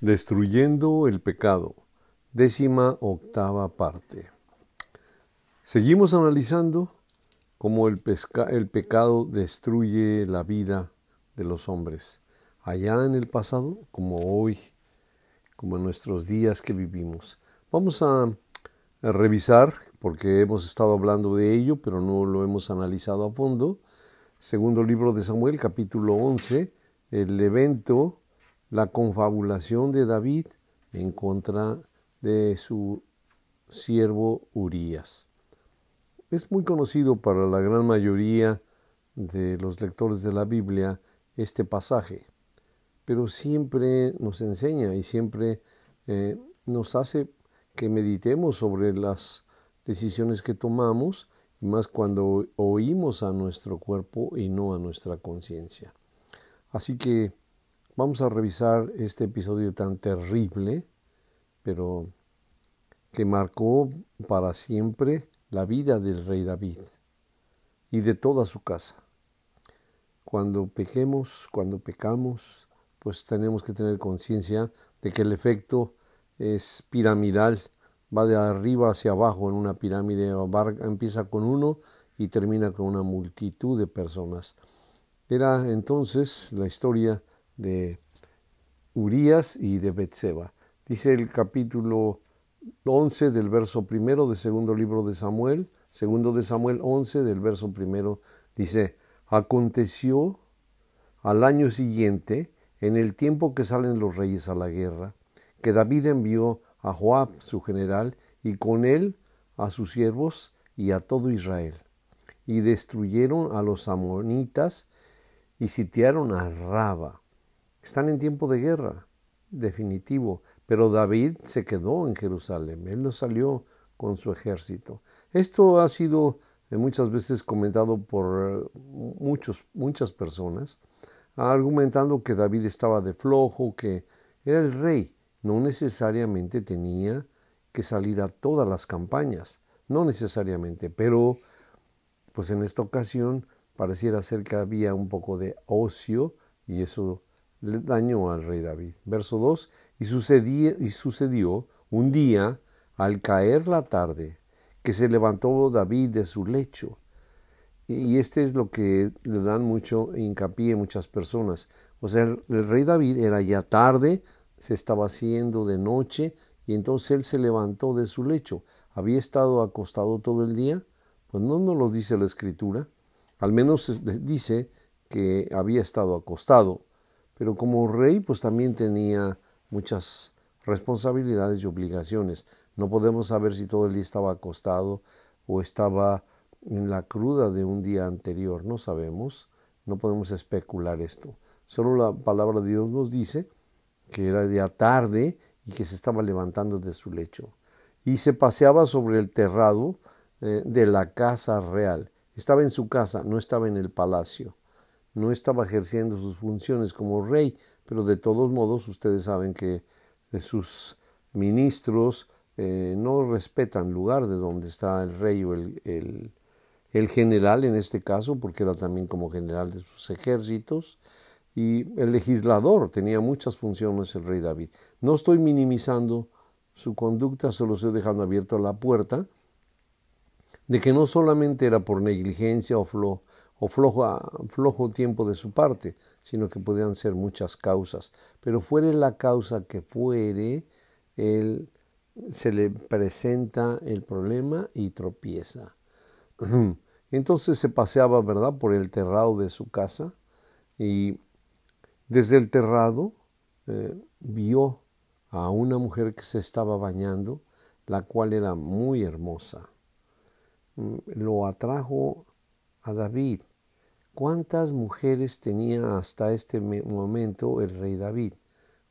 Destruyendo el pecado, décima octava parte. Seguimos analizando cómo el, pecado destruye la vida de los hombres, allá en el pasado como hoy, como en nuestros días que vivimos. Vamos a, a revisar, porque hemos estado hablando de ello, pero no lo hemos analizado a fondo. Segundo libro de Samuel, capítulo 11, el evento la confabulación de David en contra de su siervo Urías. Es muy conocido para la gran mayoría de los lectores de la Biblia este pasaje, pero siempre nos enseña y siempre eh, nos hace que meditemos sobre las decisiones que tomamos y más cuando oímos a nuestro cuerpo y no a nuestra conciencia. Así que Vamos a revisar este episodio tan terrible, pero que marcó para siempre la vida del rey David y de toda su casa. Cuando pequemos, cuando pecamos, pues tenemos que tener conciencia de que el efecto es piramidal, va de arriba hacia abajo en una pirámide, empieza con uno y termina con una multitud de personas. Era entonces la historia de Urias y de Betseba. Dice el capítulo 11 del verso primero del segundo libro de Samuel, segundo de Samuel 11 del verso primero, dice, aconteció al año siguiente, en el tiempo que salen los reyes a la guerra, que David envió a Joab, su general, y con él a sus siervos y a todo Israel, y destruyeron a los amonitas y sitiaron a Raba están en tiempo de guerra, definitivo, pero David se quedó en Jerusalén, él no salió con su ejército. Esto ha sido eh, muchas veces comentado por muchos, muchas personas, argumentando que David estaba de flojo, que era el rey, no necesariamente tenía que salir a todas las campañas, no necesariamente, pero pues en esta ocasión pareciera ser que había un poco de ocio y eso dañó al rey David. Verso 2, y, y sucedió un día, al caer la tarde, que se levantó David de su lecho. Y este es lo que le dan mucho hincapié muchas personas. O sea, el, el rey David era ya tarde, se estaba haciendo de noche, y entonces él se levantó de su lecho. ¿Había estado acostado todo el día? Pues no nos lo dice la escritura. Al menos dice que había estado acostado pero como rey pues también tenía muchas responsabilidades y obligaciones. No podemos saber si todo el día estaba acostado o estaba en la cruda de un día anterior, no sabemos, no podemos especular esto. Solo la palabra de Dios nos dice que era día tarde y que se estaba levantando de su lecho. Y se paseaba sobre el terrado eh, de la casa real. Estaba en su casa, no estaba en el palacio no estaba ejerciendo sus funciones como rey, pero de todos modos ustedes saben que eh, sus ministros eh, no respetan lugar de donde está el rey o el, el, el, general en este caso, porque era también como general de sus ejércitos, y el legislador tenía muchas funciones el rey David. No estoy minimizando su conducta, solo estoy dejando abierta la puerta de que no solamente era por negligencia o, flo, o flojo, tiempo de su parte, sino que podían ser muchas causas. Pero fuere la causa que fuere, él se le presenta el problema y tropieza. Entonces se paseaba, ¿verdad?, por el terrado de su casa y desde el terrado eh, vio a una mujer que se estaba bañando, la cual era muy hermosa. Mm, lo atrajo a David ¿Cuántas mujeres tenía hasta este momento el rey David?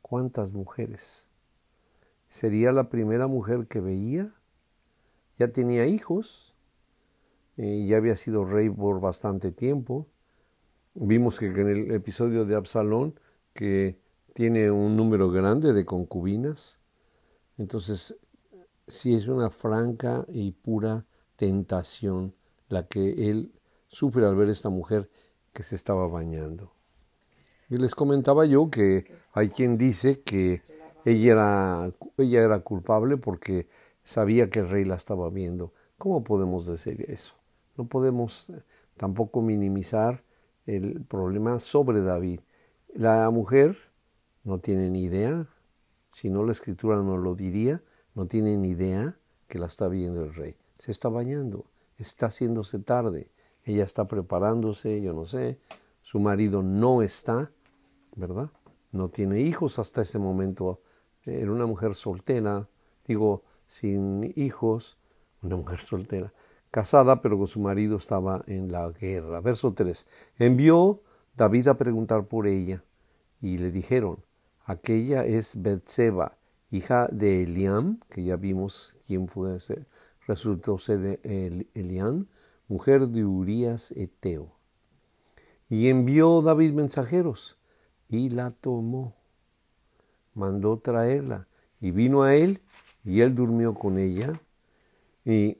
¿Cuántas mujeres? ¿Sería la primera mujer que veía? Ya tenía hijos, eh, ya había sido rey por bastante tiempo. Vimos que en el episodio de Absalón, que tiene un número grande de concubinas, entonces sí es una franca y pura tentación la que él sufre al ver esta mujer que se estaba bañando. Y les comentaba yo que hay quien dice que ella era, ella era culpable porque sabía que el rey la estaba viendo. ¿Cómo podemos decir eso? No podemos eh, tampoco minimizar el problema sobre David. La mujer no tiene ni idea, si no la escritura no lo diría, no tiene ni idea que la está viendo el rey. Se está bañando, está haciéndose tarde, ella está preparándose, yo no sé, su marido no está, ¿verdad? No tiene hijos hasta ese momento, era una mujer soltera, digo, sin hijos, una mujer soltera, casada, pero con su marido estaba en la guerra. Verso 3. Envió David a preguntar por ella, y le dijeron, aquella es Betseba, hija de Eliam, que ya vimos quién fue, resultó ser Eliam, mujer de Urías Eteo. Y envió David mensajeros y la tomó. Mandó traerla y vino a él y él durmió con ella. Y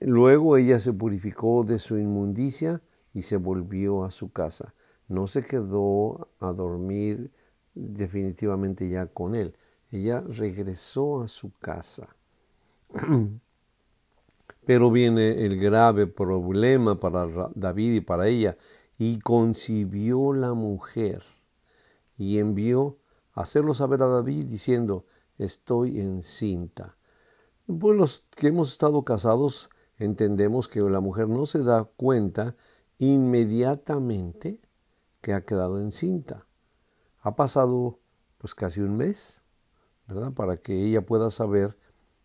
luego ella se purificó de su inmundicia y se volvió a su casa. No se quedó a dormir definitivamente ya con él. Ella regresó a su casa. Pero viene el grave problema para David y para ella. Y concibió la mujer y envió a hacerlo saber a David diciendo, estoy encinta. Pues los que hemos estado casados entendemos que la mujer no se da cuenta inmediatamente que ha quedado encinta. Ha pasado pues casi un mes, ¿verdad? Para que ella pueda saber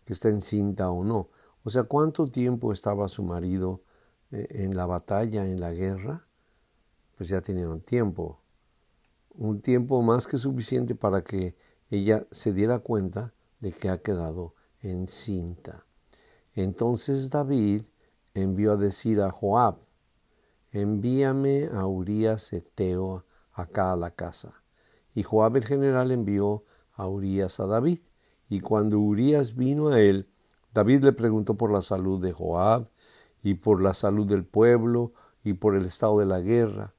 que está encinta o no. O sea, ¿cuánto tiempo estaba su marido eh, en la batalla, en la guerra? Pues ya tenía un tiempo, un tiempo más que suficiente para que ella se diera cuenta de que ha quedado encinta. Entonces David envió a decir a Joab, envíame a Urias Eteo acá a la casa. Y Joab el general envió a Urias a David. Y cuando Urias vino a él, David le preguntó por la salud de Joab y por la salud del pueblo y por el estado de la guerra.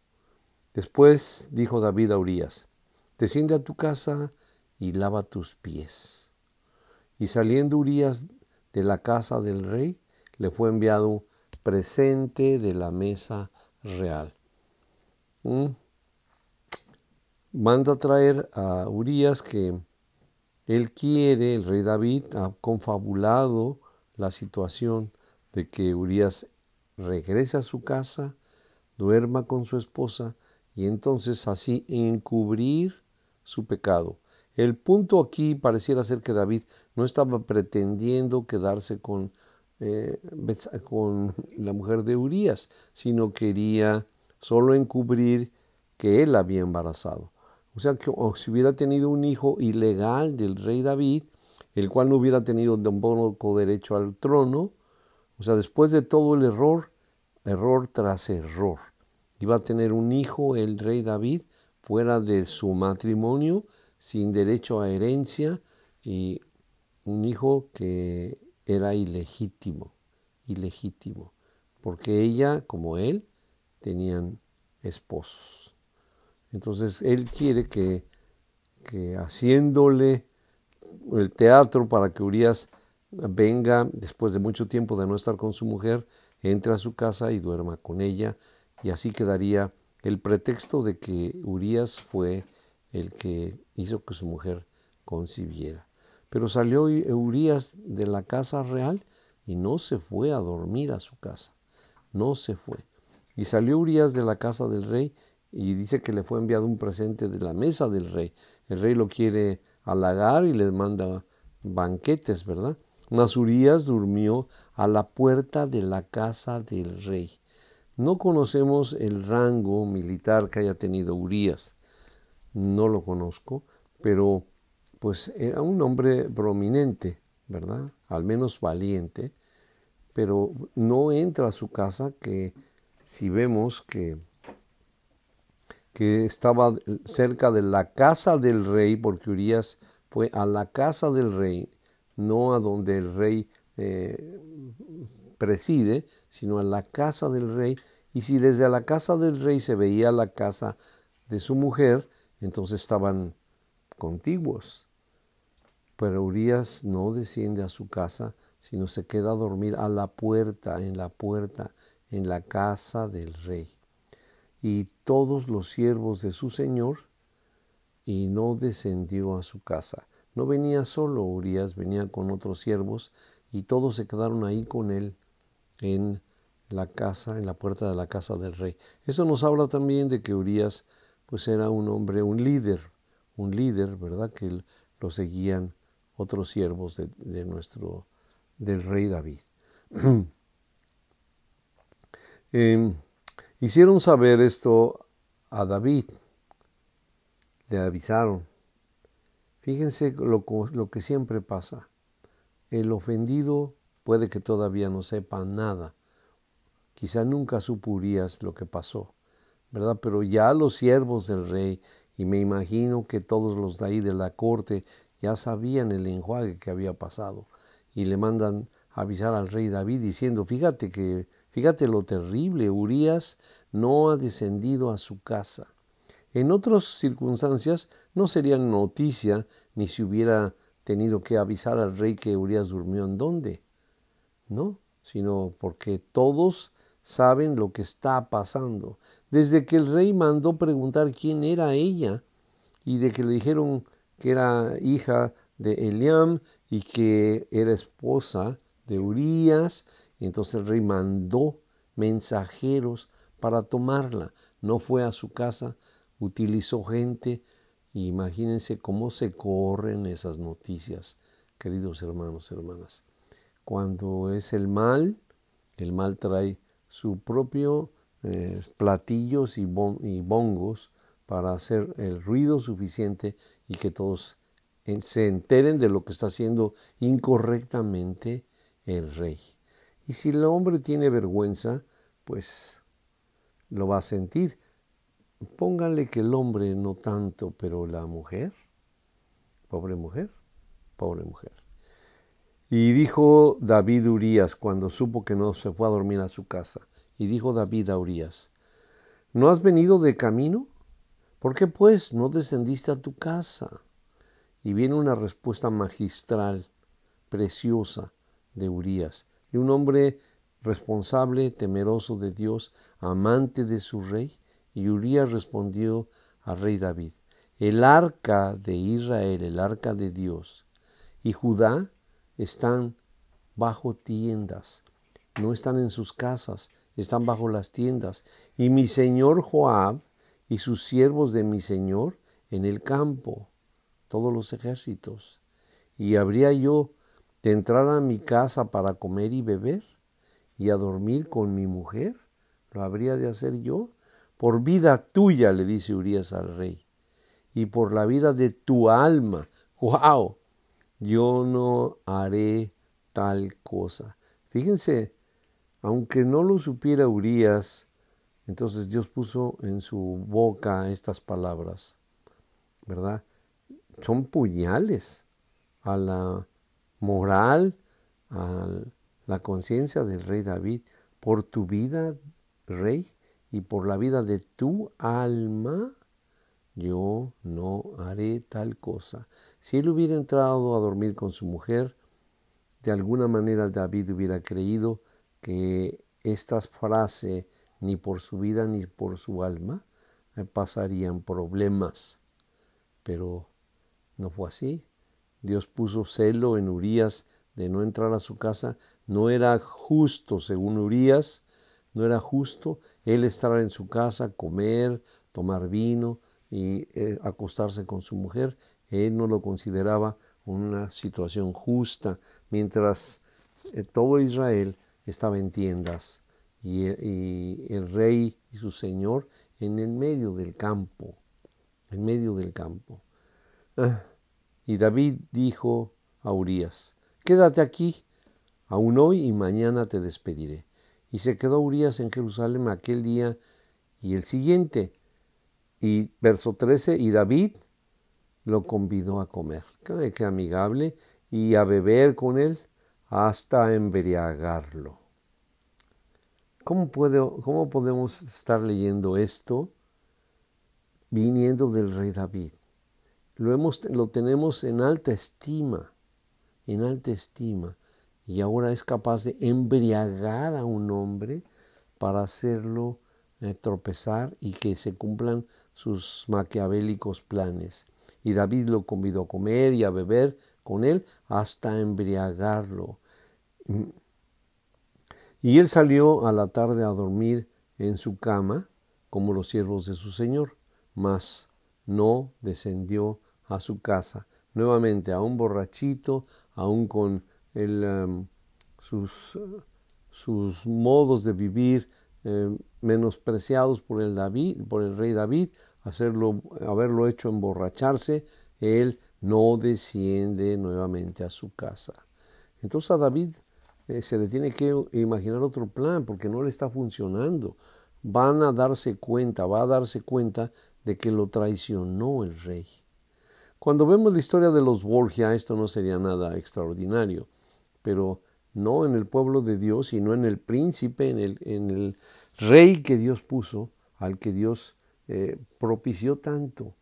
Después dijo David a Urias, desciende a tu casa y lava tus pies. Y saliendo Urias de la casa del rey, le fue enviado presente de la mesa real. ¿Mm? manda traer a Urias que él quiere, el rey David ha confabulado la situación de que Urias regrese a su casa, duerma con su esposa y entonces así encubrir su pecado. El punto aquí pareciera ser que David no estaba pretendiendo quedarse con, eh, con la mujer de Urias, sino quería solo encubrir que él había embarazado. O sea, que si hubiera tenido un hijo ilegal del rey David, el cual no hubiera tenido tampoco derecho al trono, o sea, después de todo el error, error tras error, iba a tener un hijo el rey David fuera de su matrimonio, sin derecho a herencia, y un hijo que era ilegítimo, ilegítimo, porque ella, como él, tenían esposos. Entonces él quiere que, haciéndole el teatro para que Urias venga después de mucho tiempo de no estar con su mujer, entre a su casa y duerma con ella, y así quedaría el pretexto de que Urias fue el que hizo que su mujer concibiera. Pero salió Urias de la casa real y no se fue a dormir a su casa, no se fue. Y salió Urias de la casa del rey y dice que le fue enviado un presente de la mesa del rey. El rey lo quiere halagar y le manda banquetes, ¿verdad? Mas Urias durmió a la puerta de la casa del rey. No conocemos el rango militar que haya tenido Urias. No lo conozco, pero pues era un hombre prominente, ¿verdad? Al menos valiente, pero no entra a su casa que si vemos que que estaba cerca de la casa del rey, porque Urias fue a la casa del rey, no a donde el rey eh, preside, sino a la casa del rey. Y si desde la casa del rey se veía la casa de su mujer, entonces estaban contiguos. Pero Urias no desciende a su casa, sino se queda a dormir a la puerta, en la puerta, en la casa del rey. Y todos los siervos de su señor, y no descendió a su casa. No venía solo Urias, venía con otros siervos, y todos se quedaron ahí con él en la casa, en la puerta de la casa del rey. Eso nos habla también de que Urias pues era un hombre, un líder, un líder, ¿verdad? Que lo seguían otros siervos de, nuestro, del rey David. Em, hicieron saber esto a David, le avisaron. Fíjense lo, que siempre pasa. El ofendido puede que todavía no sepa nada. Quizá nunca supurías lo que pasó, ¿verdad? Pero ya los siervos del rey, y me imagino que todos los de ahí de la corte ya sabían el enjuague que había pasado, y le mandan avisar al rey David diciendo, fíjate que, fíjate lo terrible, Urias no ha descendido a su casa. En otras circunstancias no sería noticia ni si hubiera tenido que avisar al rey que Urias durmió en dónde. No, sino porque todos saben lo que está pasando. Desde que el rey mandó preguntar quién era ella y de que le dijeron que era hija de Eliam y que era esposa de Urías, entonces el rey mandó mensajeros para tomarla. No fue a su casa, utilizó gente. Imagínense cómo se corren esas noticias, queridos hermanos, hermanas. Cuando es el mal, el mal trae su propio eh, platillos y, y bongos para hacer el ruido suficiente y que todos se enteren de lo que está haciendo incorrectamente el rey. Y si el hombre tiene vergüenza, pues lo va a sentir. Pónganle que el hombre no tanto, pero la mujer, pobre mujer, pobre mujer. Y dijo David Urías cuando supo que no se fue a dormir a su casa. Y dijo David a Urías, ¿no has venido de camino? ¿Por qué pues no descendiste a tu casa? Y viene una respuesta magistral, preciosa, de Urías, de un hombre responsable, temeroso de Dios, amante de su rey. Y Urías respondió al rey David, el arca de Israel, el arca de Dios, y Judá están bajo tiendas, no están en sus casas, están bajo las tiendas. Y mi señor Joab y sus siervos de mi señor en el campo, todos los ejércitos. Y habría yo de entrar a mi casa para comer y beber y a dormir con mi mujer. ¿Lo habría de hacer yo? Por vida tuya, le dice Urias al rey, y por la vida de tu alma. ¡Wow! Yo no haré tal cosa. Fíjense, aunque no lo supiera Urias, entonces Dios puso en su boca estas palabras, ¿verdad? Son puñales a la moral, a la conciencia del rey David, por tu vida, rey, y por la vida de tu alma, yo no haré tal cosa. Si él hubiera entrado a dormir con su mujer, de alguna manera David hubiera creído que esta frase ni por su vida ni por su alma eh, pasarían problemas. Pero no fue así. Dios puso celo en Urías de no entrar a su casa. No era justo, según Urías, no era justo él estar en su casa, comer, tomar vino y eh, acostarse con su mujer. Él no lo consideraba una situación justa, mientras eh, todo Israel estaba en tiendas y, el rey y su señor en el medio del campo, en medio del campo. Ah, y David dijo a Urias, quédate aquí, aún hoy y mañana te despediré. Y se quedó Urias en Jerusalén aquel día y el siguiente. Y verso 13, y David lo convidó a comer. Qué amigable. Y a beber con él hasta embriagarlo. ¿Cómo, ¿Cómo podemos estar leyendo esto viniendo del rey David? Lo, hemos, lo tenemos en alta estima, en alta estima, y ahora es capaz de embriagar a un hombre para hacerlo eh, tropezar y que se cumplan sus maquiavélicos planes. Y David lo convidó a comer y a beber con él hasta embriagarlo. Y él salió a la tarde a dormir en su cama, como los siervos de su señor, mas no descendió a su casa. Nuevamente, a un borrachito, aún con el, um, sus, sus, modos de vivir eh, menospreciados por el, David, por el rey David, hacerlo, haberlo hecho emborracharse, él no desciende nuevamente a su casa. Entonces a David eh, se le tiene que imaginar otro plan porque no le está funcionando. Van a darse cuenta, va a darse cuenta de que lo traicionó el rey. Cuando vemos la historia de los Borgia, esto no sería nada extraordinario, pero no en el pueblo de Dios, sino en el príncipe, en el, rey que Dios puso, al que Dios eh, propició tanto.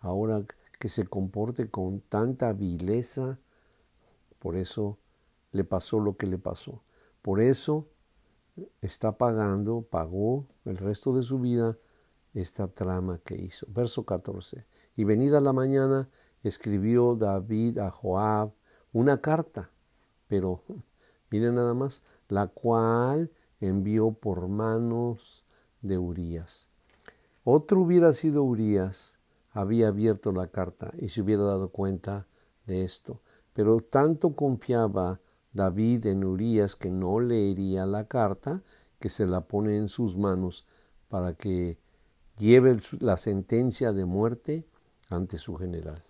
Ahora que se comporte con tanta vileza, por eso le pasó lo que le pasó. Por eso está pagando, pagó el resto de su vida esta trama que hizo. Verso 14. Y venida la mañana, escribió David a Joab una carta, pero miren nada más, la cual envió por manos de Urías. Otro hubiera sido Urías, había abierto la carta y se hubiera dado cuenta de esto, pero tanto confiaba David en Urías que no leería la carta, que se la pone en sus manos para que lleve la sentencia de muerte ante su general.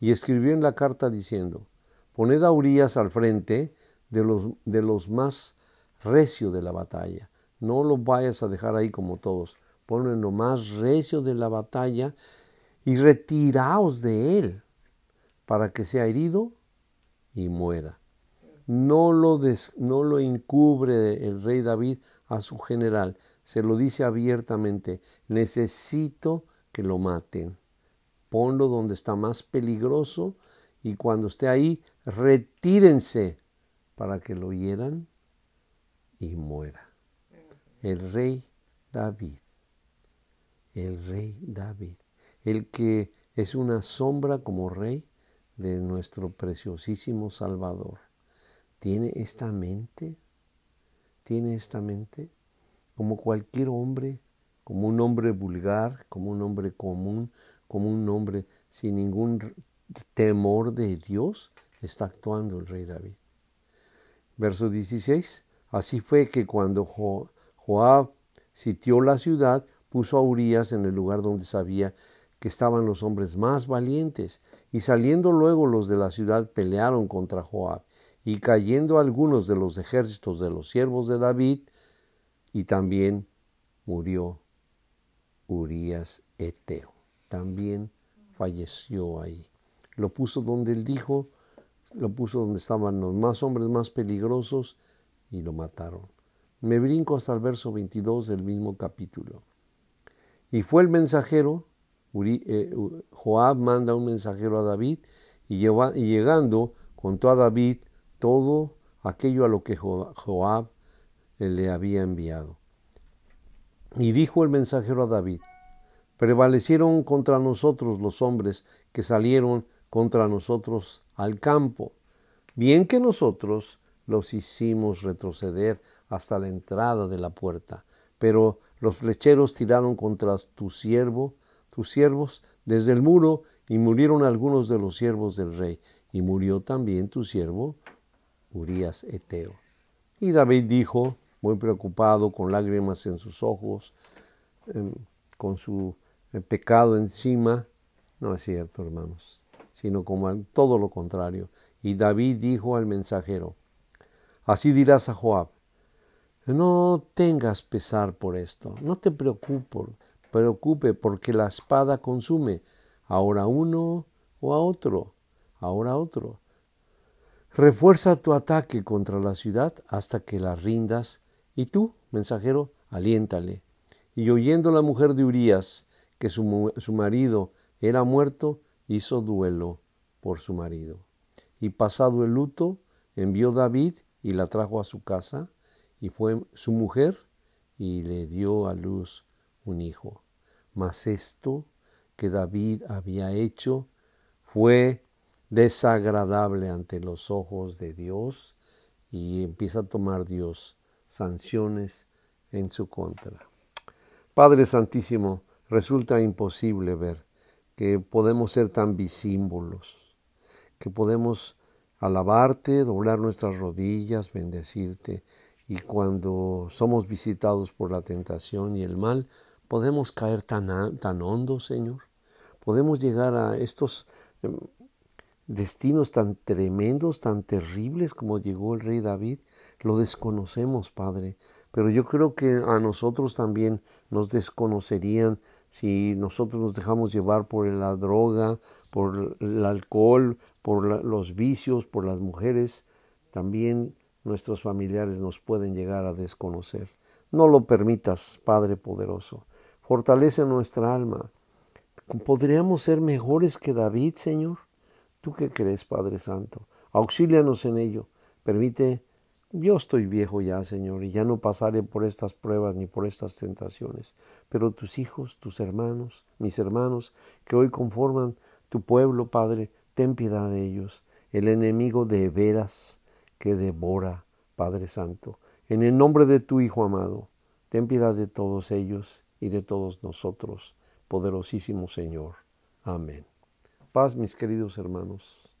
Y escribió en la carta diciendo, poned a Urias al frente de los, de los más recio de la batalla. No lo vayas a dejar ahí como todos. Ponlo en lo más recio de la batalla y retiraos de él para que sea herido y muera. No lo, no lo encubre el rey David a su general, se lo dice abiertamente, necesito que lo maten. Ponlo donde está más peligroso y cuando esté ahí, retírense para que lo hieran y muera. El rey David, el rey David, el que es una sombra como rey de nuestro preciosísimo Salvador. ¿Tiene esta mente? ¿Tiene esta mente? como cualquier hombre, como un hombre vulgar, como un hombre común, como un hombre sin ningún temor de Dios, está actuando el rey David. Verso 16. Así fue que cuando Joab sitió la ciudad, puso a Urias en el lugar donde sabía que estaban los hombres más valientes, y saliendo luego los de la ciudad pelearon contra Joab, y cayendo algunos de los ejércitos de los siervos de David, y también murió Urias Eteo. También falleció ahí. Lo puso donde él dijo, lo puso donde estaban los más hombres más peligrosos y lo mataron. Me brinco hasta el verso 22 del mismo capítulo. Y fue el mensajero, eh, Joab manda un mensajero a David y, y llegando contó a David todo aquello a lo que Joab le había enviado. Y dijo el mensajero a David, prevalecieron contra nosotros los hombres que salieron contra nosotros al campo, bien que nosotros los hicimos retroceder hasta la entrada de la puerta, pero los flecheros tiraron contra tu siervo, tus siervos, desde el muro, y murieron algunos de los siervos del rey, y murió también tu siervo Urias Eteo. Y David dijo, muy preocupado, con lágrimas en sus ojos, em, con su eh, pecado encima. No es cierto, hermanos, sino como todo lo contrario. Y David dijo al mensajero, así dirás a Joab, no tengas pesar por esto, no te preocupes, preocupe porque la espada consume, ahora uno o a otro, ahora otro. Refuerza tu ataque contra la ciudad hasta que la rindas y tú, mensajero, aliéntale. Y oyendo la mujer de Urías que su, su marido era muerto, hizo duelo por su marido. Y pasado el luto, envió David y la trajo a su casa, y fue su mujer, y le dio a luz un hijo. Mas esto que David había hecho fue desagradable ante los ojos de Dios y empieza a tomar Dios sanciones en su contra. Padre Santísimo, resulta imposible ver que podemos ser tan visímbolos, que podemos alabarte, doblar nuestras rodillas, bendecirte, y cuando somos visitados por la tentación y el mal, podemos caer tan, tan hondo, Señor. Podemos llegar a estos em, destinos tan tremendos, tan terribles como llegó el rey David. Lo desconocemos, Padre, pero yo creo que a nosotros también nos desconocerían si nosotros nos dejamos llevar por la droga, por el alcohol, por los vicios, por las mujeres, también nuestros familiares nos pueden llegar a desconocer. No lo permitas, Padre poderoso. Fortalece nuestra alma. ¿Podríamos ser mejores que David, Señor? ¿Tú qué crees, Padre Santo? Auxílianos en ello. Permite, yo estoy viejo ya, Señor, y ya no pasaré por estas pruebas ni por estas tentaciones. Pero tus hijos, tus hermanos, mis hermanos, que hoy conforman tu pueblo, Padre, ten piedad de ellos. El enemigo de veras que devora, Padre Santo. En el nombre de tu Hijo amado, ten piedad de todos ellos y de todos nosotros, poderosísimo Señor. Amén. Paz, mis queridos hermanos.